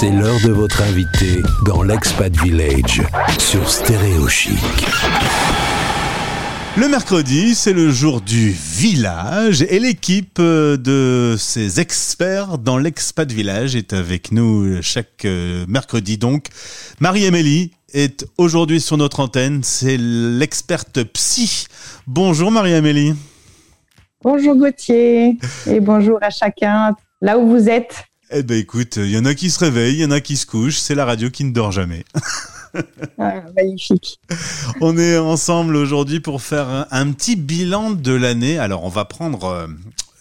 C'est l'heure de votre invité dans l'Expat Village sur Stéréo Chic. Le mercredi, c'est le jour du village et l'équipe de ces experts dans l'expat village est avec nous chaque euh, mercredi donc. Marie-Amélie est aujourd'hui sur notre antenne, c'est l'experte psy. Bonjour Marie-Amélie. Bonjour Gauthier et bonjour à chacun là où vous êtes. Eh ben écoute, il y en a qui se réveillent, il y en a qui se couchent, c'est la radio qui ne dort jamais. Ah, magnifique. On est ensemble aujourd'hui pour faire un, petit bilan de l'année. Alors on va prendre euh,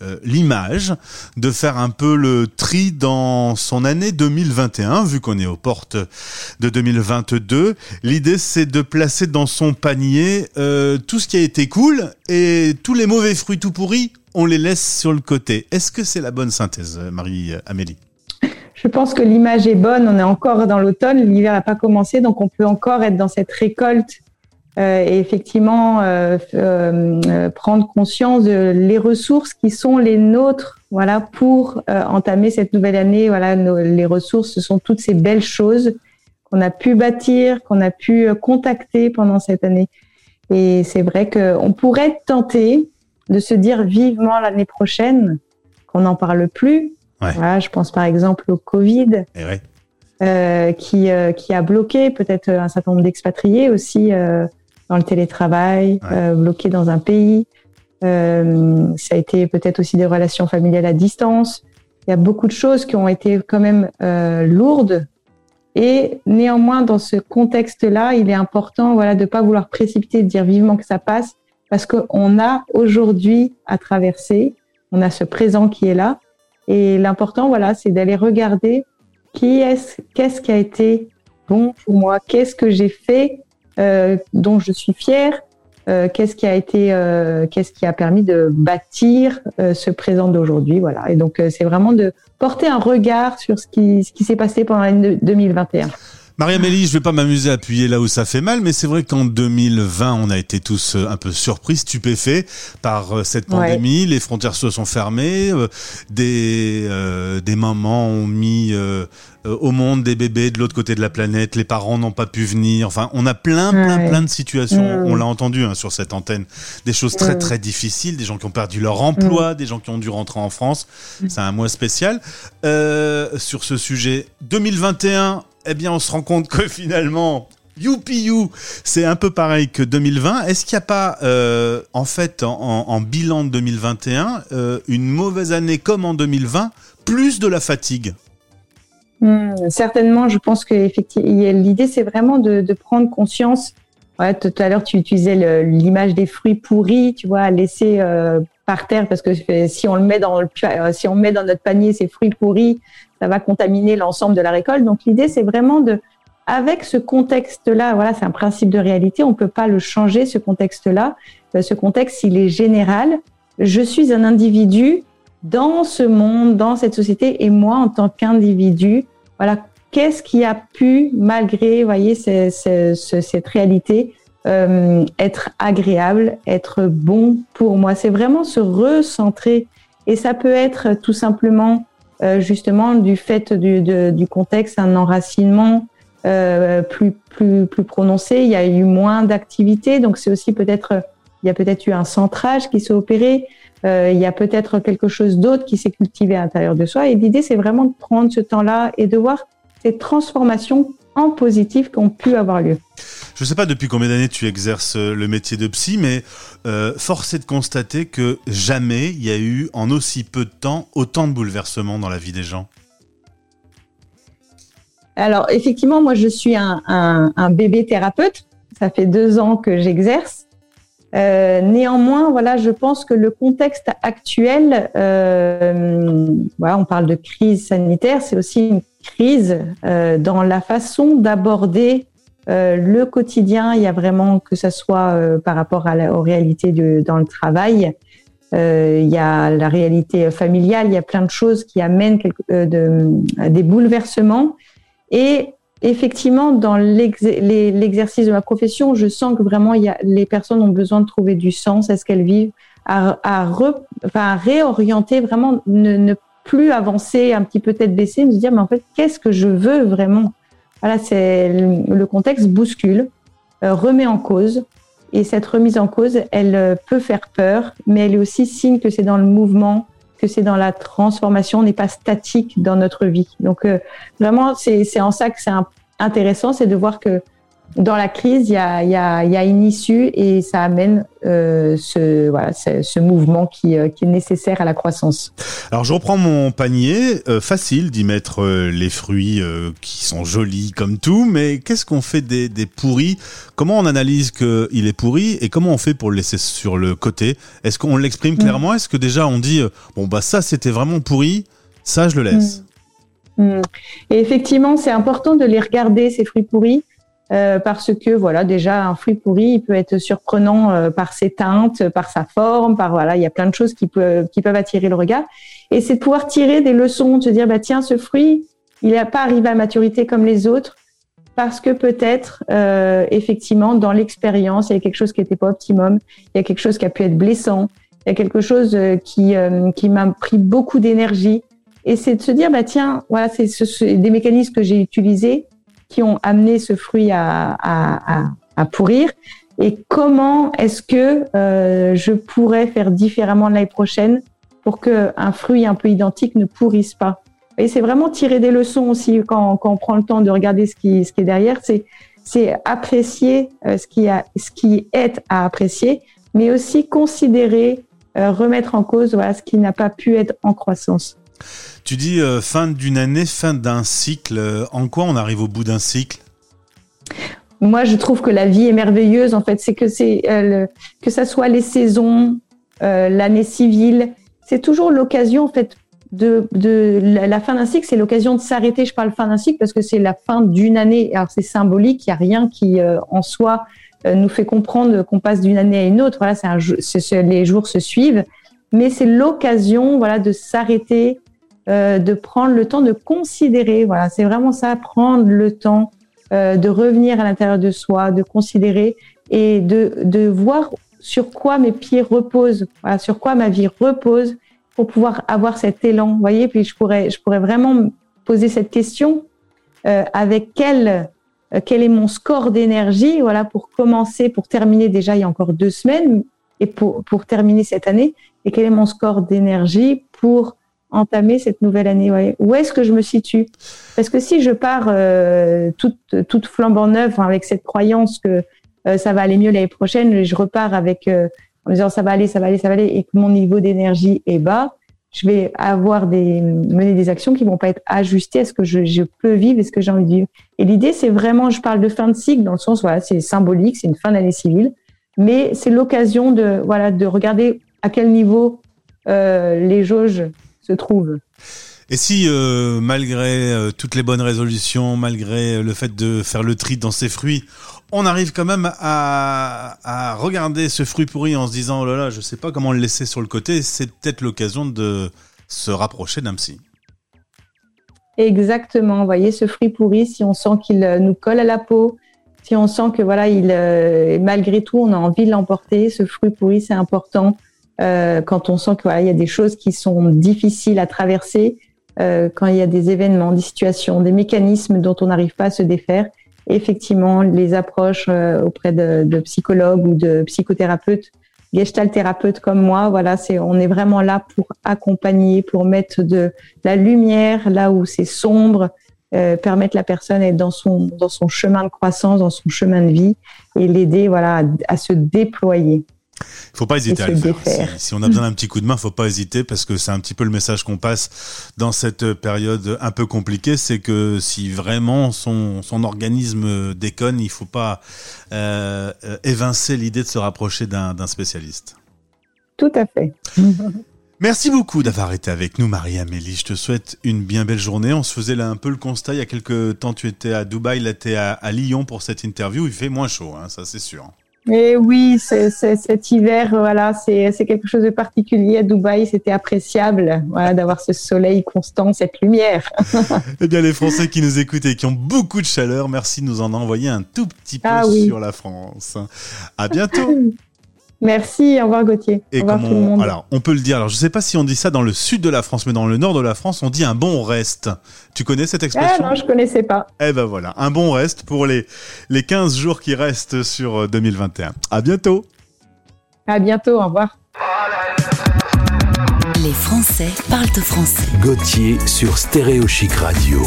euh, l'image, de faire un peu le tri dans son année 2021, vu qu'on est aux portes de 2022. L'idée c'est de placer dans son panier euh, tout ce qui a été cool et tous les mauvais fruits tout pourris, on les laisse sur le côté. Est-ce que c'est la bonne synthèse, Marie-Amélie? Je pense que l'image est bonne. On est encore dans l'automne, l'hiver n'a pas commencé, donc on peut encore être dans cette récolte euh, et effectivement euh, euh, prendre conscience de les ressources qui sont les nôtres, voilà, pour entamer cette nouvelle année. Voilà, les ressources, ce sont toutes ces belles choses qu'on a pu bâtir, qu'on a pu contacter pendant cette année. Et c'est vrai qu'on pourrait tenter de se dire vivement l'année prochaine qu'on n'en parle plus, je pense par exemple au Covid, eh euh, qui, euh, qui a bloqué peut-être un certain nombre d'expatriés aussi euh, dans le télétravail, ouais. bloqués dans un pays. ça a été peut-être aussi des relations familiales à distance. Il y a beaucoup de choses qui ont été quand même lourdes. Et néanmoins, dans ce contexte-là, il est important voilà, de ne pas vouloir précipiter, de dire vivement que ça passe, parce qu'on a aujourd'hui à traverser, on a ce présent qui est là, et l'important, voilà, c'est d'aller regarder qui est, qu'est-ce qui a été bon pour moi, qu'est-ce que j'ai fait euh, dont je suis fière, euh, qu'est-ce qui a été, euh, qu'est-ce qui a permis de bâtir euh, ce présent d'aujourd'hui, voilà. Et donc euh, c'est vraiment de porter un regard sur ce qui, ce qui s'est passé pendant l'année 2021. Marie-Amélie, je vais pas m'amuser à appuyer là où ça fait mal, mais c'est vrai qu'en 2020, on a été tous euh, un peu surpris, stupéfaits par euh, cette pandémie. Les frontières se sont fermées, euh, des des mamans ont mis au monde des bébés de l'autre côté de la planète, les parents n'ont pas pu venir. Enfin, on a plein, plein, plein de situations. On l'a entendu hein, sur cette antenne, des choses très, très difficiles, des gens qui ont perdu leur emploi, des gens qui ont dû rentrer en France. C'est un mois spécial sur ce sujet. 2021 eh bien, on se rend compte que finalement, youpi you, c'est un peu pareil que 2020. Est-ce qu'il n'y a pas, euh, en fait, en, bilan de 2021, euh, une mauvaise année comme en 2020, plus de la fatigue? Hmm, Certainement, je pense que l'idée, c'est vraiment de, prendre conscience. tout à l'heure, tu utilisais l'image des fruits pourris, tu vois, laisser euh, par terre, parce que si on le met dans le, si on met dans notre panier ces fruits pourris, ça va contaminer l'ensemble de la récolte. Donc l'idée, c'est vraiment de, avec ce contexte-là, voilà, c'est un principe de réalité, on ne peut pas le changer, ce contexte-là. Euh, ce contexte, il est général. Je suis un individu dans ce monde, dans cette société, et moi, en tant qu'individu, voilà, qu'est-ce qui a pu, malgré, voyez, cette réalité, euh, être agréable, être bon pour moi. C'est vraiment se recentrer. Et ça peut être tout simplement euh, justement du fait du, du contexte, un enracinement euh, plus, plus, plus prononcé. Il y a eu moins d'activité, donc c'est aussi peut-être, il y a peut-être eu un centrage qui s'est opéré. Euh, il y a peut-être quelque chose d'autre qui s'est cultivé à l'intérieur de soi. Et l'idée, c'est vraiment de prendre ce temps-là et de voir ces transformations en positif qui ont pu avoir lieu. Je ne sais pas depuis combien d'années tu exerces euh, le métier de psy, mais euh, force est de constater que jamais il y a eu en aussi peu de temps autant de bouleversements dans la vie des gens. Alors effectivement, moi je suis un, bébé thérapeute. Ça fait deux ans que j'exerce. Euh, néanmoins, voilà, je pense que le contexte actuel, voilà, on parle de crise sanitaire, c'est aussi une crise euh, dans la façon d'aborder euh, le quotidien. Il y a vraiment que ce soit euh, par rapport à la, aux réalités de, dans le travail. il y a la réalité familiale. Il y a plein de choses qui amènent de, des bouleversements. Et effectivement, dans l'exercice de ma profession, je sens que vraiment y a, les personnes ont besoin de trouver du sens à ce qu'elles vivent, à, réorienter vraiment, ne, plus avancer, un petit peu tête baissée, se dire mais en fait qu'est-ce que je veux vraiment? Voilà, c'est le contexte bouscule, euh, remet en cause, et cette remise en cause, elle euh, peut faire peur, mais elle est aussi signe que c'est dans le mouvement, que c'est dans la transformation, on n'est pas statique dans notre vie. Donc euh, vraiment, c'est en ça que c'est intéressant, c'est de voir que dans la crise, il y a, y, a, y a, une issue et ça amène euh, ce, voilà, ce, ce mouvement qui, euh, qui, est nécessaire à la croissance. Alors je reprends mon panier, euh, facile d'y mettre les fruits qui sont jolis comme tout, mais qu'est-ce qu'on fait des, des, pourris? Comment on analyse qu'il est pourri et comment on fait pour le laisser sur le côté? Est-ce qu'on l'exprime mm. clairement? Est-ce que déjà on dit, bon bah ça c'était vraiment pourri, ça je le laisse? Mm. Mm. Et effectivement, c'est important de les regarder, ces fruits pourris. Euh, parce que voilà déjà un fruit pourri il peut être surprenant euh, par ses teintes, par sa forme, par voilà il y a plein de choses qui peuvent qui peuvent attirer le regard. Et c'est de pouvoir tirer des leçons, de se dire bah tiens ce fruit il n'a pas arrivé à maturité comme les autres parce que peut-être euh, effectivement dans l'expérience il y a quelque chose qui n'était pas optimum, il y a quelque chose qui a pu être blessant, il y a quelque chose euh, qui qui m'a pris beaucoup d'énergie. Et c'est de se dire bah tiens voilà c'est ce, des mécanismes que j'ai utilisés qui ont amené ce fruit à, à, à, à pourrir et comment est-ce que euh, je pourrais faire différemment l'année prochaine pour qu'un fruit un peu identique ne pourrisse pas? Et c'est vraiment tirer des leçons aussi quand, quand, on prend le temps de regarder ce qui, ce qui est derrière, c'est c'est apprécier euh, ce qui a ce qui est à apprécier, mais aussi considérer, euh, remettre en cause voilà ce qui n'a pas pu être en croissance. Tu dis euh, fin d'une année, fin d'un cycle. Euh, en quoi on arrive au bout d'un cycle? Moi, je trouve que la vie est merveilleuse. En fait, c'est que c'est euh, que ça soit les saisons, l'année civile, c'est toujours l'occasion en fait de, de la, fin d'un cycle. C'est l'occasion de s'arrêter. Je parle fin d'un cycle parce que c'est la fin d'une année. Alors c'est symbolique. Il y a rien qui en soi nous fait comprendre qu'on passe d'une année à une autre. Voilà, les jours se suivent, mais c'est l'occasion, voilà, de s'arrêter euh, de prendre le temps de considérer. Voilà, c'est vraiment ça, prendre le temps euh, de revenir à l'intérieur de soi, de considérer et de, de voir sur quoi mes pieds reposent, voilà, sur quoi ma vie repose pour pouvoir avoir cet élan. Voyez, puis je pourrais, je pourrais vraiment poser cette question euh, avec quel, euh, quel est mon score d'énergie, voilà, pour commencer, pour terminer déjà il y a encore deux semaines et pour, pour terminer cette année, et quel est mon score d'énergie pour entamer cette nouvelle année ouais. Où est-ce que je me situe? Parce que si je pars euh, toute, toute flambant neuve avec cette croyance que euh, ça va aller mieux l'année prochaine, je repars avec euh, en me disant ça va aller, ça va aller, ça va aller, et que mon niveau d'énergie est bas, je vais avoir des mener des actions qui vont pas être ajustées à ce que je, je peux vivre et ce que j'ai envie de vivre. Et l'idée, c'est vraiment, je parle de fin de cycle dans le sens voilà, c'est symbolique, c'est une fin d'année civile, mais c'est l'occasion de voilà de regarder à quel niveau euh, les jauges se trouve. Et si, euh, malgré euh, toutes les bonnes résolutions, malgré le fait de faire le tri dans ses fruits, on arrive quand même à, à regarder ce fruit pourri en se disant, oh là là, je sais pas comment le laisser sur le côté, c'est peut-être l'occasion de se rapprocher d'un psy. Exactement. Vous voyez, ce fruit pourri, si on sent qu'il euh, nous colle à la peau, si on sent que voilà, il, euh, malgré tout, on a envie de l'emporter, ce fruit pourri, c'est important euh, quand on sent qu'il voilà, y a des choses qui sont difficiles à traverser, euh, quand il y a des événements, des situations, des mécanismes dont on n'arrive pas à se défaire. Effectivement, les approches euh, auprès de, de, psychologues ou de psychothérapeutes, gestalt thérapeutes comme moi, voilà, c'est on est vraiment là pour accompagner, pour mettre de la lumière là où c'est sombre, euh, permettre la personne d'être dans son dans son chemin de croissance, dans son chemin de vie et l'aider voilà à, à se déployer. Il faut pas hésiter à le faire. Si, si, on a besoin d'un petit coup de main, faut pas hésiter parce que c'est un petit peu le message qu'on passe dans cette période un peu compliquée, c'est que si vraiment son, son organisme déconne, il faut pas euh, évincer l'idée de se rapprocher d'un spécialiste. Tout à fait. Merci beaucoup d'avoir été avec nous, Marie-Amélie. Je te souhaite une bien belle journée. On se faisait là un peu le constat. Il y a quelques temps, tu étais à Dubaï, là, tu es à, à, Lyon pour cette interview. Il fait moins chaud, hein, ça c'est sûr. Et oui, c cet hiver, voilà, c'est quelque chose de particulier à Dubaï. C'était appréciable, voilà, d'avoir ce soleil constant, cette lumière. eh bien, les Français qui nous écoutent et qui ont beaucoup de chaleur, merci de nous en envoyer un tout petit peu ah, oui. sur la France. À bientôt. Merci, au revoir Gauthier. Et au revoir tout le on, monde. alors, on peut le dire. Alors, je sais pas si on dit ça dans le sud de la France, mais dans le nord de la France, on dit un bon reste. Tu connais cette ah expression? non, je connaissais pas. Eh ben voilà, un bon reste pour les, les 15 jours qui restent sur euh, 2021. À bientôt. À bientôt, au revoir. Les Français parlent au français. Gauthier sur Stéréo Chic Radio.